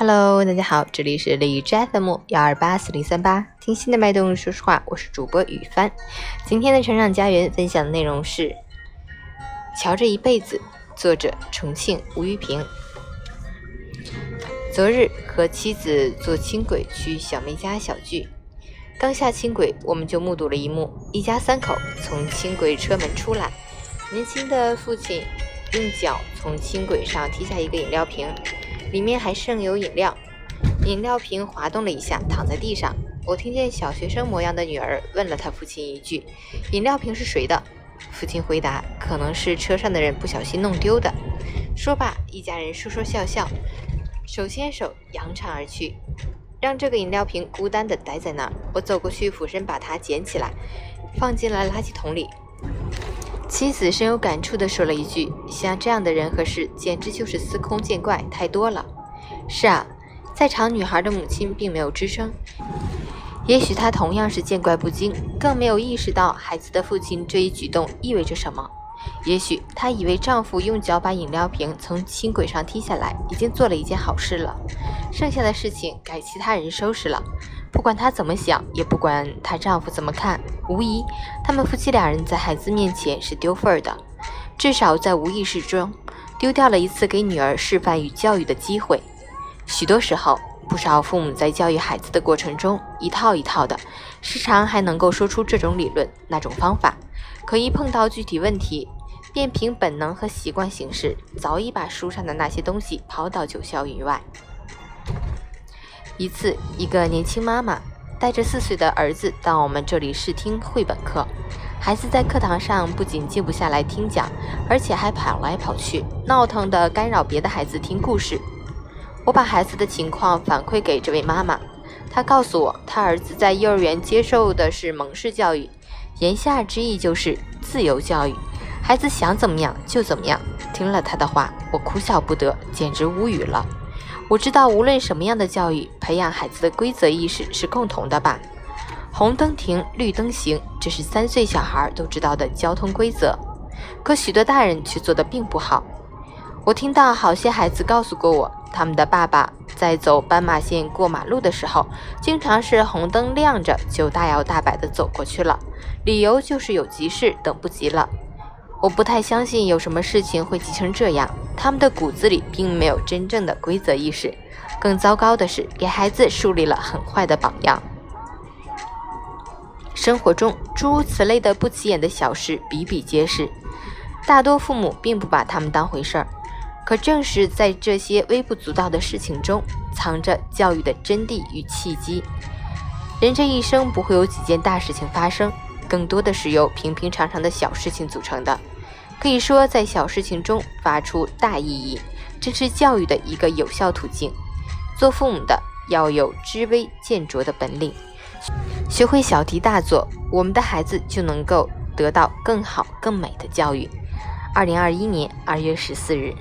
Hello，大家好，这里是荔枝 FM 幺二八四零三八，听心的脉动，说实话，我是主播雨帆。今天的成长家园分享的内容是《瞧这一辈子》，作者重庆吴玉平。昨日和妻子坐轻轨去小妹家小聚，刚下轻轨，我们就目睹了一幕：一家三口从轻轨车门出来，年轻的父亲用脚从轻轨上踢下一个饮料瓶。里面还剩有饮料，饮料瓶滑动了一下，躺在地上。我听见小学生模样的女儿问了他父亲一句：“饮料瓶是谁的？”父亲回答：“可能是车上的人不小心弄丢的。”说罢，一家人说说笑笑，手牵手扬长而去，让这个饮料瓶孤单地待在那儿。我走过去，俯身把它捡起来，放进了垃圾桶里。妻子深有感触地说了一句：“像这样的人和事，简直就是司空见惯，太多了。”是啊，在场女孩的母亲并没有吱声，也许她同样是见怪不惊，更没有意识到孩子的父亲这一举动意味着什么。也许她以为丈夫用脚把饮料瓶从轻轨上踢下来，已经做了一件好事了，剩下的事情该其他人收拾了。不管她怎么想，也不管她丈夫怎么看，无疑，他们夫妻两人在孩子面前是丢份儿的，至少在无意识中丢掉了一次给女儿示范与教育的机会。许多时候，不少父母在教育孩子的过程中一套一套的，时常还能够说出这种理论、那种方法，可一碰到具体问题，便凭本能和习惯行事，早已把书上的那些东西抛到九霄云外。一次，一个年轻妈妈带着四岁的儿子到我们这里试听绘本课。孩子在课堂上不仅静不下来听讲，而且还跑来跑去，闹腾的干扰别的孩子听故事。我把孩子的情况反馈给这位妈妈，她告诉我，她儿子在幼儿园接受的是蒙氏教育，言下之意就是自由教育，孩子想怎么样就怎么样。听了她的话，我哭笑不得，简直无语了。我知道，无论什么样的教育，培养孩子的规则意识是共同的吧？红灯停，绿灯行，这是三岁小孩都知道的交通规则。可许多大人却做得并不好。我听到好些孩子告诉过我，他们的爸爸在走斑马线过马路的时候，经常是红灯亮着就大摇大摆地走过去了，理由就是有急事，等不及了。我不太相信有什么事情会急成这样。他们的骨子里并没有真正的规则意识。更糟糕的是，给孩子树立了很坏的榜样。生活中诸如此类的不起眼的小事比比皆是，大多父母并不把他们当回事儿。可正是在这些微不足道的事情中，藏着教育的真谛与契机。人这一生不会有几件大事情发生，更多的是由平平常常的小事情组成的。可以说，在小事情中发出大意义，这是教育的一个有效途径。做父母的要有知微见浊的本领，学会小题大做，我们的孩子就能够得到更好更美的教育。二零二一年二月十四日。